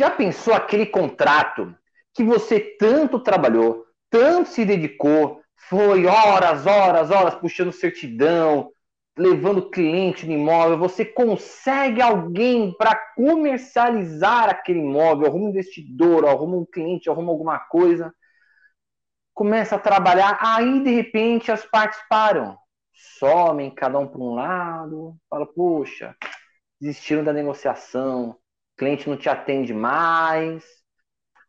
Já pensou aquele contrato que você tanto trabalhou, tanto se dedicou, foi horas, horas, horas puxando certidão, levando cliente no imóvel, você consegue alguém para comercializar aquele imóvel, arruma um investidor, arruma um cliente, arruma alguma coisa, começa a trabalhar, aí de repente as partes param, somem cada um para um lado, fala, poxa, desistiram da negociação, cliente não te atende mais.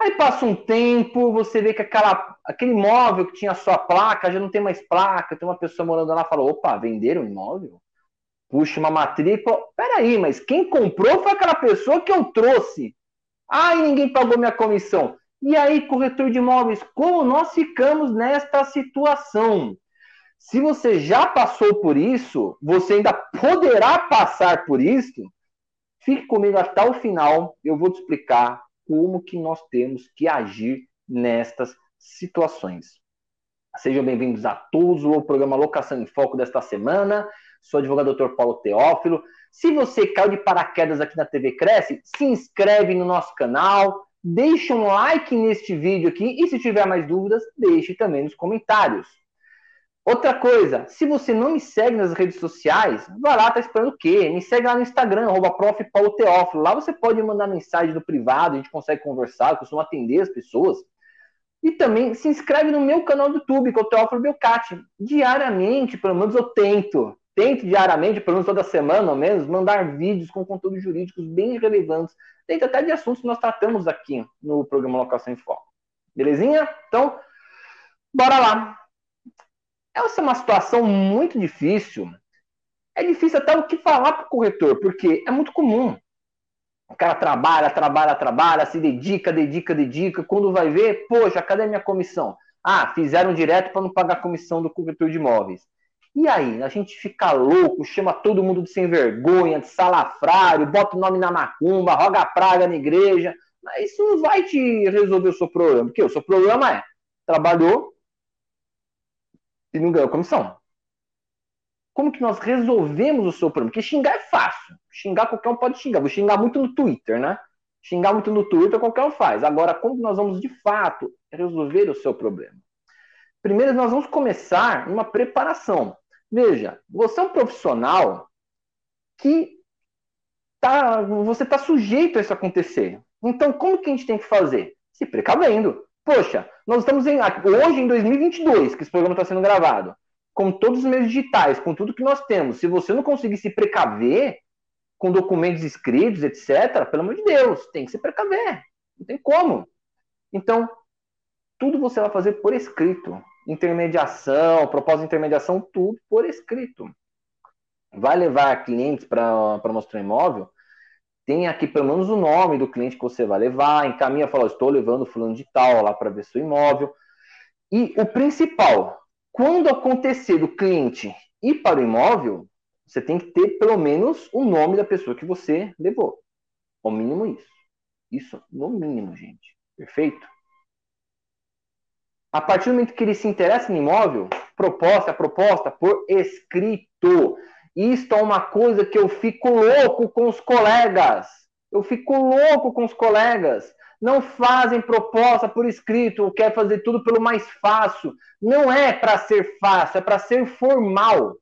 Aí passa um tempo, você vê que aquela, aquele imóvel que tinha sua placa já não tem mais placa, tem uma pessoa morando lá fala, opa, venderam o imóvel? Puxa uma matrícula. Peraí, mas quem comprou foi aquela pessoa que eu trouxe. E ninguém pagou minha comissão. E aí, corretor de imóveis, como nós ficamos nesta situação? Se você já passou por isso, você ainda poderá passar por isso. Fique comigo até o final, eu vou te explicar como que nós temos que agir nestas situações. Sejam bem-vindos a todos ao programa Locação em Foco desta semana. Sou o advogado Dr. Paulo Teófilo. Se você caiu de paraquedas aqui na TV Cresce, se inscreve no nosso canal, deixe um like neste vídeo aqui e se tiver mais dúvidas, deixe também nos comentários. Outra coisa, se você não me segue nas redes sociais, vai lá, tá esperando o quê? Me segue lá no Instagram, arroba prof. Paulo Teófilo. Lá você pode mandar mensagem no privado, a gente consegue conversar, eu costumo atender as pessoas. E também se inscreve no meu canal do YouTube, que é o Teófilo Belcati. Diariamente, pelo menos eu tento, tento diariamente, pelo menos toda semana ao menos, mandar vídeos com conteúdos jurídicos bem relevantes, dentro até de assuntos que nós tratamos aqui no programa Locação em Foco. Belezinha? Então, bora lá. Essa é uma situação muito difícil. É difícil até o que falar para o corretor, porque é muito comum. O cara trabalha, trabalha, trabalha, se dedica, dedica, dedica. Quando vai ver, poxa, cadê a minha comissão? Ah, fizeram direto para não pagar a comissão do corretor de imóveis. E aí, a gente fica louco, chama todo mundo de sem vergonha, de salafrário, bota o nome na macumba, roga praga na igreja. Mas isso não vai te resolver o seu problema. Porque o seu problema é, trabalhou, e não ganhou comissão. Como que nós resolvemos o seu problema? Porque xingar é fácil. Xingar qualquer um pode xingar. Vou xingar muito no Twitter, né? Xingar muito no Twitter qualquer um faz. Agora, como que nós vamos de fato resolver o seu problema? Primeiro, nós vamos começar uma preparação. Veja, você é um profissional que tá, você está sujeito a isso acontecer. Então, como que a gente tem que fazer? Se precavendo. Poxa, nós estamos em, hoje em 2022, que esse programa está sendo gravado, com todos os meios digitais, com tudo que nós temos. Se você não conseguir se precaver com documentos escritos, etc., pelo amor de Deus, tem que se precaver. Não tem como. Então, tudo você vai fazer por escrito. Intermediação, propósito de intermediação, tudo por escrito. Vai levar clientes para mostrar imóvel? Tem aqui pelo menos o nome do cliente que você vai levar, encaminha, fala, estou levando fulano de tal lá para ver seu imóvel. E o principal, quando acontecer do cliente ir para o imóvel, você tem que ter pelo menos o nome da pessoa que você levou. Ao mínimo isso. Isso no mínimo, gente. Perfeito? A partir do momento que ele se interessa no imóvel, proposta, proposta por escrito. Isto é uma coisa que eu fico louco com os colegas. Eu fico louco com os colegas. Não fazem proposta por escrito, quer fazer tudo pelo mais fácil. Não é para ser fácil, é para ser formal.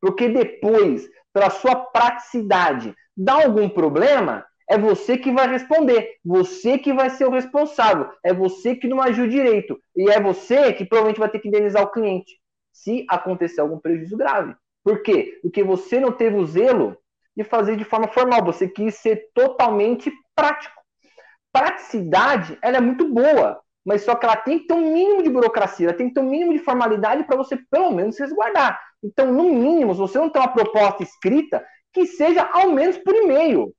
Porque depois, pela sua praticidade, dá algum problema, é você que vai responder, você que vai ser o responsável, é você que não agiu direito e é você que provavelmente vai ter que indenizar o cliente se acontecer algum prejuízo grave. Por quê? Porque você não teve o zelo de fazer de forma formal, você quis ser totalmente prático. Praticidade, ela é muito boa, mas só que ela tem que ter um mínimo de burocracia, ela tem que ter um mínimo de formalidade para você pelo menos resguardar. Então, no mínimo, se você não tem uma proposta escrita, que seja ao menos por e-mail,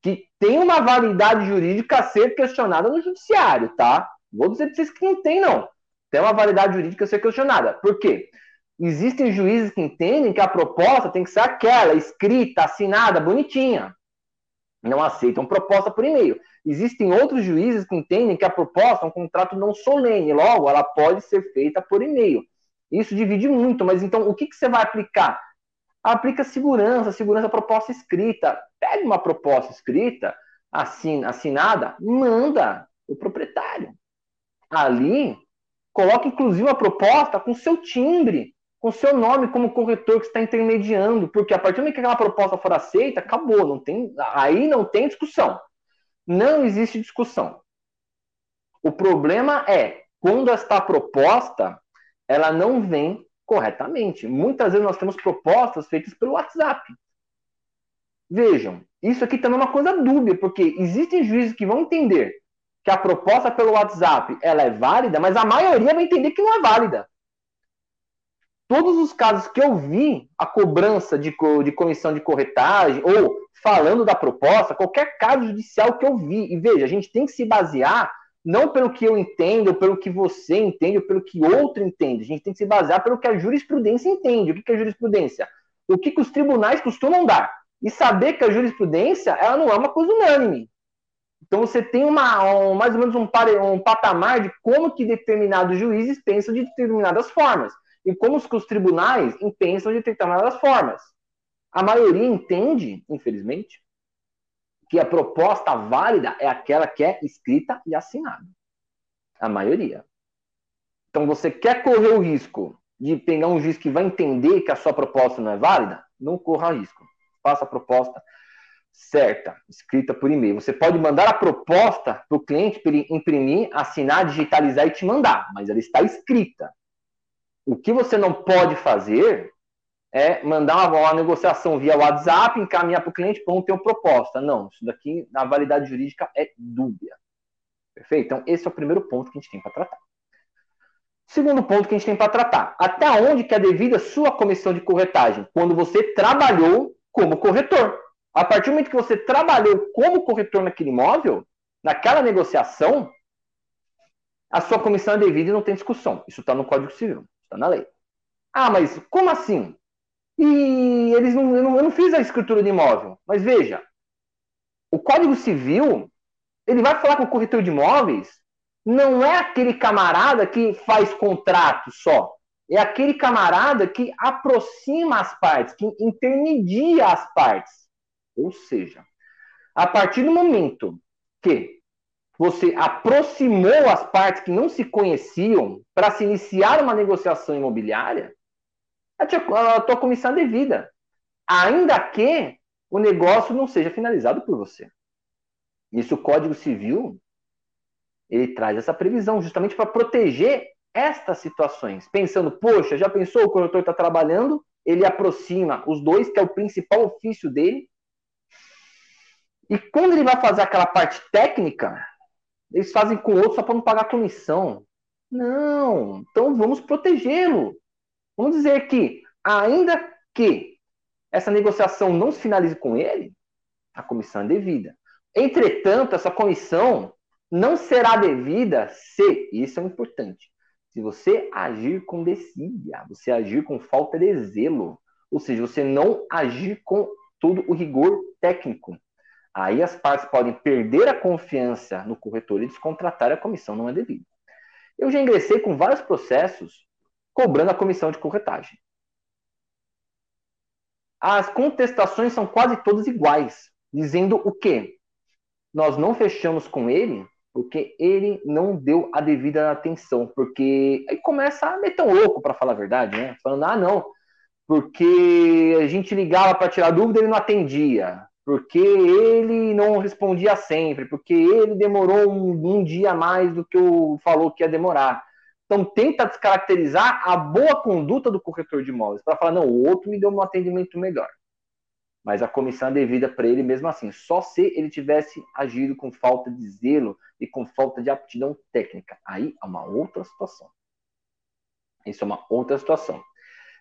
que tem uma validade jurídica a ser questionada no judiciário, tá? Vou dizer para vocês que não tem, não. Tem uma validade jurídica a ser questionada. Por quê? Existem juízes que entendem que a proposta tem que ser aquela, escrita, assinada, bonitinha. Não aceitam proposta por e-mail. Existem outros juízes que entendem que a proposta é um contrato não solene, logo, ela pode ser feita por e-mail. Isso divide muito, mas então o que, que você vai aplicar? Aplica segurança, segurança proposta escrita. Pega uma proposta escrita, assin, assinada, manda o proprietário. Ali, coloca inclusive uma proposta com seu timbre, com seu nome como corretor que está intermediando, porque a partir do momento que aquela proposta for aceita, acabou, não tem, aí não tem discussão. Não existe discussão. O problema é quando esta proposta ela não vem corretamente. Muitas vezes nós temos propostas feitas pelo WhatsApp. Vejam, isso aqui também é uma coisa dúbia, porque existem juízes que vão entender que a proposta pelo WhatsApp ela é válida, mas a maioria vai entender que não é válida. Todos os casos que eu vi a cobrança de, de comissão de corretagem ou falando da proposta, qualquer caso judicial que eu vi, e veja, a gente tem que se basear não pelo que eu entendo, pelo que você entende, pelo que outro entende. A gente tem que se basear pelo que a jurisprudência entende. O que é jurisprudência? O que, os tribunais costumam dar. E saber que a jurisprudência ela não é uma coisa unânime. Então você tem uma, um, mais ou menos um, um, patamar de como que determinados juízes pensam de determinadas formas. E como os, tribunais pensam de determinadas formas. A maioria entende, infelizmente, que a proposta válida é aquela que é escrita e assinada. A maioria. Então, você quer correr o risco de pegar um juiz que vai entender que a sua proposta não é válida? Não corra risco. Faça a proposta certa, escrita por e-mail. Você pode mandar a proposta para o cliente para ele imprimir, assinar, digitalizar e te mandar, mas ela está escrita. O que você não pode fazer é mandar uma, uma negociação via WhatsApp, encaminhar para o cliente, pronto, tem uma proposta. Não, isso daqui, na validade jurídica, é dúbia. Perfeito? Então, esse é o primeiro ponto que a gente tem para tratar. Segundo ponto que a gente tem para tratar. Até onde que é devida sua comissão de corretagem? Quando você trabalhou como corretor. A partir do momento que você trabalhou como corretor naquele imóvel, naquela negociação, a sua comissão é devida e não tem discussão. Isso está no Código Civil, está na lei. Ah, mas como assim? E eles não eu, não, eu não fiz a escritura de imóvel. Mas veja, o Código Civil, ele vai falar com o corretor de imóveis, não é aquele camarada que faz contrato só. É aquele camarada que aproxima as partes, que intermedia as partes. Ou seja, a partir do momento que você aproximou as partes que não se conheciam para se iniciar uma negociação imobiliária, a tua, a tua comissão é devida. Ainda que o negócio não seja finalizado por você. Isso o Código Civil ele traz essa previsão justamente para proteger estas situações. Pensando, poxa, já pensou o corretor está trabalhando, ele aproxima os dois, que é o principal ofício dele. E quando ele vai fazer aquela parte técnica, eles fazem com o outro só para não pagar comissão. Não, então vamos protegê-lo. Vamos dizer que, ainda que essa negociação não se finalize com ele, a comissão é devida. Entretanto, essa comissão não será devida se, isso é importante, se você agir com desídia, você agir com falta de zelo, ou seja, você não agir com todo o rigor técnico. Aí as partes podem perder a confiança no corretor e descontratar a comissão não é devida. Eu já ingressei com vários processos cobrando a comissão de corretagem. As contestações são quase todas iguais, dizendo o quê? Nós não fechamos com ele porque ele não deu a devida atenção, porque aí começa a meter um louco para falar a verdade, né? Falando, ah, não, porque a gente ligava para tirar dúvida, ele não atendia, porque ele não respondia sempre, porque ele demorou um, um dia a mais do que o falou que ia demorar. Então, tenta descaracterizar a boa conduta do corretor de imóveis, para falar, não, o outro me deu um atendimento melhor. Mas a comissão é devida para ele mesmo assim, só se ele tivesse agido com falta de zelo e com falta de aptidão técnica. Aí é uma outra situação. Isso é uma outra situação.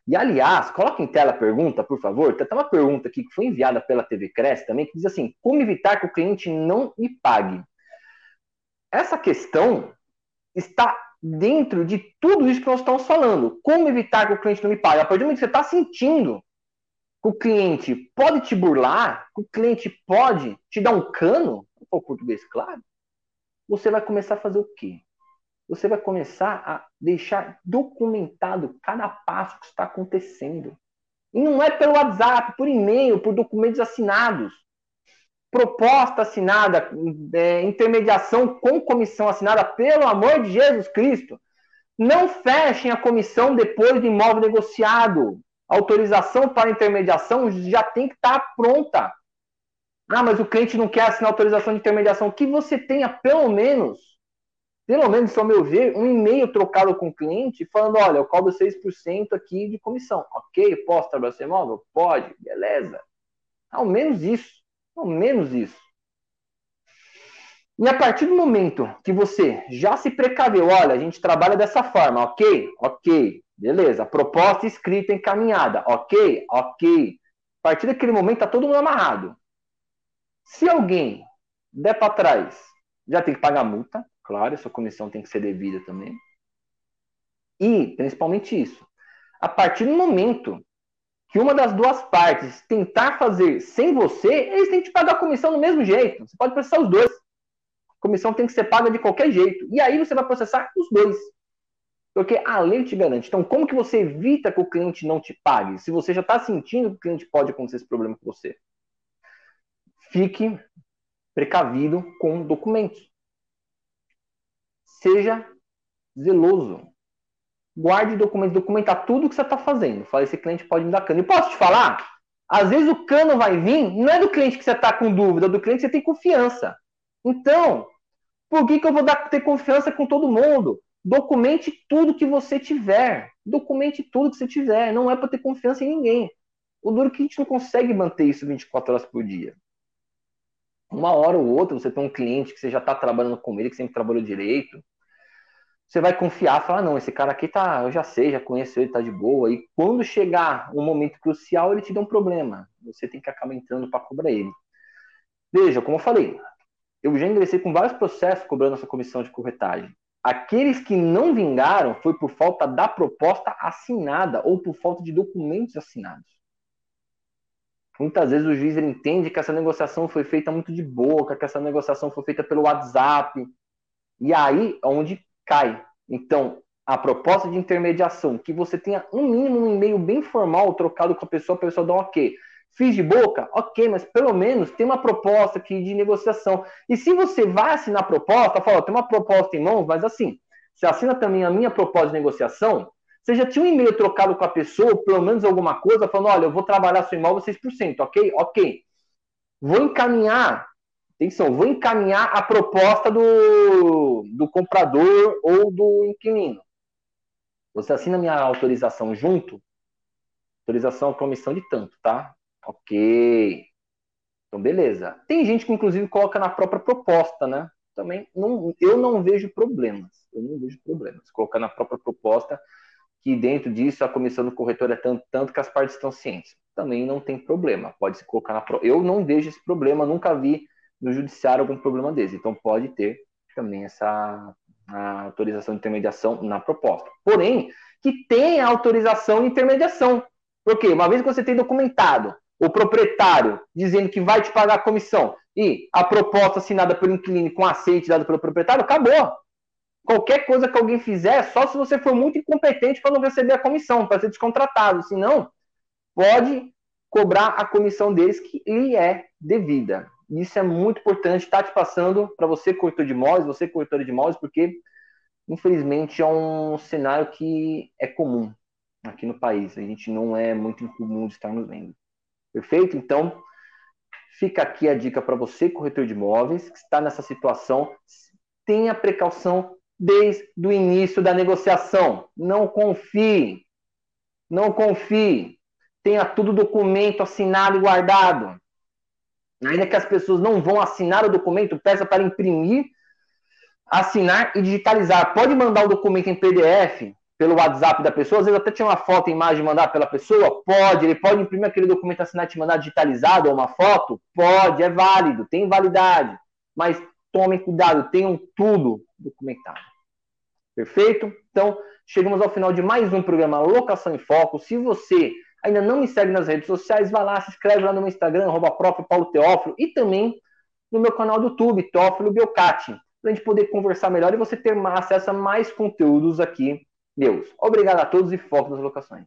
E, aliás, coloque em tela a pergunta, por favor. Tem até uma pergunta aqui que foi enviada pela TV Cresce também, que diz assim: como evitar que o cliente não me pague? Essa questão está dentro de tudo isso que nós estamos falando. Como evitar que o cliente não me pague? A partir do momento que você está sentindo que o cliente pode te burlar, que o cliente pode te dar um cano, o português claro, você vai começar a fazer o quê? Você vai começar a deixar documentado cada passo que está acontecendo. E não é pelo WhatsApp, por e-mail, por documentos assinados. proposta assinada, é, intermediação com comissão assinada, pelo amor de Jesus Cristo. Não fechem a comissão depois do imóvel negociado. Autorização para intermediação já tem que estar pronta. Ah, mas o cliente não quer assinar autorização de intermediação. Que você tenha pelo menos, pelo menos, ao meu ver, um e-mail trocado com o cliente falando: olha, eu cobro 6% aqui de comissão. Ok, posso trabalhar sem imóvel? Pode, beleza. Ao menos isso. Ao menos isso. E a partir do momento que você já se precaveu, olha, a gente trabalha dessa forma, ok? Ok, beleza. Proposta escrita encaminhada, ok? Ok. A partir daquele momento tá todo mundo amarrado. Se alguém der para trás, já tem que pagar multa, claro, essa comissão tem que ser devida também. E, principalmente isso, a partir do momento que uma das duas partes tentar fazer sem você, eles têm que te pagar a comissão do mesmo jeito. Você pode processar os dois. A comissão tem que ser paga de qualquer jeito. E aí você vai processar os dois. Porque a lei te garante. Então, como que você evita que o cliente não te pague? Se você já está sentindo que o cliente pode acontecer esse problema com você. Fique precavido com documentos. Seja zeloso guarde documentos, documentar tudo que você está fazendo. Fala, esse cliente pode me dar cano. E posso te falar? Às vezes o cano vai vir, não é do cliente que você está com dúvida, é do cliente que você tem confiança. Então, por que, que eu vou dar, ter confiança com todo mundo? Documente tudo que você tiver. Documente tudo que você tiver. Não é para ter confiança em ninguém. O duro é que a gente não consegue manter isso 24 horas por dia. Uma hora ou outra, você tem um cliente que você já está trabalhando com ele, que sempre trabalhou direito, você vai confiar, falar, não, esse cara aqui tá, eu já sei, já conheço ele, tá de boa. E quando chegar um momento crucial, ele te dá um problema. Você tem que acabar entrando para cobrar ele. Veja, como eu falei, eu já ingressei com vários processos cobrando essa comissão de corretagem. Aqueles que não vingaram foi por falta da proposta assinada ou por falta de documentos assinados. Muitas vezes o juiz entende que essa negociação foi feita muito de boca, que essa negociação foi feita pelo WhatsApp. E aí, onde cai. Então, a proposta de intermediação, que você tenha um mínimo um e-mail bem formal trocado com a pessoa, a pessoa dá um ok. Fiz de boca? Ok, mas pelo menos tem uma proposta aqui de negociação. E se você vai assinar a proposta, fala, tem uma proposta em mãos, mas assim, você assina também a minha proposta de negociação, você já tinha um e-mail trocado com a pessoa, pelo menos alguma coisa, falando, olha, eu vou trabalhar seu imóvel 6%, ok? Ok. Vou encaminhar atenção, vou encaminhar a proposta do, do comprador ou do inquilino. Você assina minha autorização junto? Autorização comissão de tanto, tá? Ok. Então, beleza. Tem gente que, inclusive, coloca na própria proposta, né? Também, não, eu não vejo problemas. Eu não vejo problemas. Colocar na própria proposta que dentro disso a comissão do corretor é tanto, tanto que as partes estão cientes. Também não tem problema. Pode se colocar na. Eu não vejo esse problema, nunca vi no judiciário algum problema desse. Então pode ter também essa autorização de intermediação na proposta. Porém, que tem a autorização de intermediação. Porque uma vez que você tem documentado o proprietário dizendo que vai te pagar a comissão e a proposta assinada pelo inquilino com aceite dado pelo proprietário, acabou. Qualquer coisa que alguém fizer, só se você for muito incompetente para não receber a comissão, para ser descontratado. Senão, pode cobrar a comissão deles que lhe é devida. Isso é muito importante, está te passando para você, corretor de imóveis, você, corretora de imóveis, porque, infelizmente, é um cenário que é comum aqui no país. A gente não é muito incomum de estarmos vendo. Perfeito? Então, fica aqui a dica para você, corretor de imóveis, que está nessa situação. Tenha precaução desde o início da negociação. Não confie. Não confie. Tenha tudo documento assinado e guardado. Ainda que as pessoas não vão assinar o documento, peça para imprimir, assinar e digitalizar. Pode mandar o documento em PDF pelo WhatsApp da pessoa, às vezes até tinha uma foto, imagem mandar pela pessoa, pode, ele pode imprimir aquele documento, assinar e te mandar digitalizado ou uma foto, pode, é válido, tem validade, mas tomem cuidado, tenham tudo documentado. Perfeito? Então, chegamos ao final de mais um programa Locação em Foco. Se você ainda não me segue nas redes sociais, vai lá, se inscreve lá no meu Instagram, arroba Paulo Teófilo, e também no meu canal do YouTube, Teófilo Biocati, para a gente poder conversar melhor e você ter acesso a mais conteúdos aqui meus. Obrigado a todos e foco nas locações.